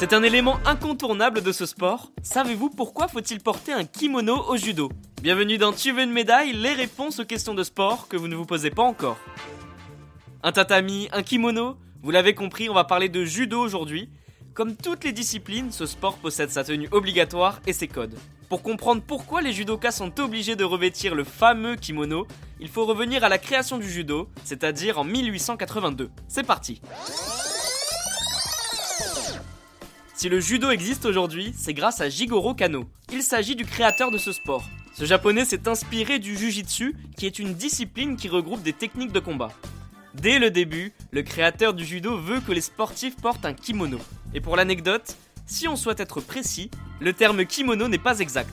C'est un élément incontournable de ce sport. Savez-vous pourquoi faut-il porter un kimono au judo? Bienvenue dans Tu veux une médaille? Les réponses aux questions de sport que vous ne vous posez pas encore. Un tatami, un kimono? Vous l'avez compris, on va parler de judo aujourd'hui. Comme toutes les disciplines, ce sport possède sa tenue obligatoire et ses codes. Pour comprendre pourquoi les judokas sont obligés de revêtir le fameux kimono, il faut revenir à la création du judo, c'est-à-dire en 1882. C'est parti Si le judo existe aujourd'hui, c'est grâce à Jigoro Kano. Il s'agit du créateur de ce sport. Ce japonais s'est inspiré du jujitsu, qui est une discipline qui regroupe des techniques de combat. Dès le début, le créateur du judo veut que les sportifs portent un kimono. Et pour l'anecdote, si on souhaite être précis, le terme kimono n'est pas exact.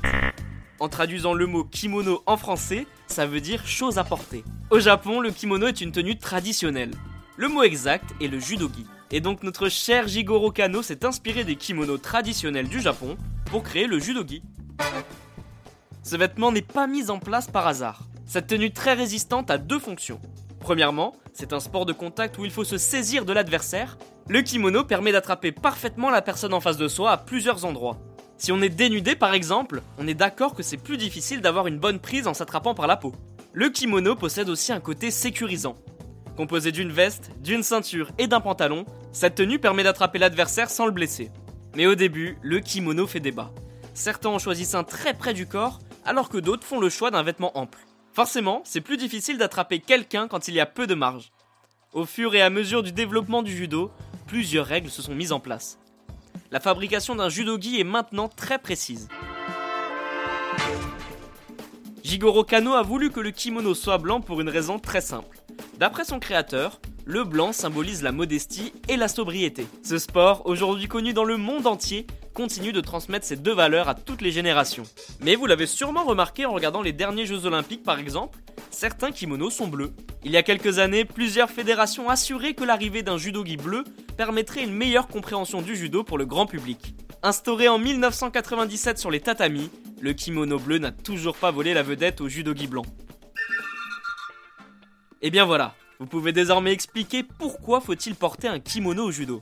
En traduisant le mot kimono en français, ça veut dire chose à porter. Au Japon, le kimono est une tenue traditionnelle. Le mot exact est le judogi. Et donc notre cher Jigoro Kano s'est inspiré des kimonos traditionnels du Japon pour créer le judogi. Ce vêtement n'est pas mis en place par hasard. Cette tenue très résistante a deux fonctions. Premièrement, c'est un sport de contact où il faut se saisir de l'adversaire. Le kimono permet d'attraper parfaitement la personne en face de soi à plusieurs endroits. Si on est dénudé par exemple, on est d'accord que c'est plus difficile d'avoir une bonne prise en s'attrapant par la peau. Le kimono possède aussi un côté sécurisant. Composé d'une veste, d'une ceinture et d'un pantalon, cette tenue permet d'attraper l'adversaire sans le blesser. Mais au début, le kimono fait débat. Certains en choisissent un très près du corps, alors que d'autres font le choix d'un vêtement ample. Forcément, c'est plus difficile d'attraper quelqu'un quand il y a peu de marge. Au fur et à mesure du développement du judo, plusieurs règles se sont mises en place. La fabrication d'un judogi est maintenant très précise. Jigoro Kano a voulu que le kimono soit blanc pour une raison très simple. D'après son créateur, le blanc symbolise la modestie et la sobriété. Ce sport, aujourd'hui connu dans le monde entier, continue de transmettre ces deux valeurs à toutes les générations. Mais vous l'avez sûrement remarqué en regardant les derniers Jeux Olympiques par exemple, certains kimonos sont bleus. Il y a quelques années, plusieurs fédérations assuraient que l'arrivée d'un judogi bleu permettrait une meilleure compréhension du judo pour le grand public. Instauré en 1997 sur les tatamis, le kimono bleu n'a toujours pas volé la vedette au judogi blanc. Et bien voilà, vous pouvez désormais expliquer pourquoi faut-il porter un kimono au judo.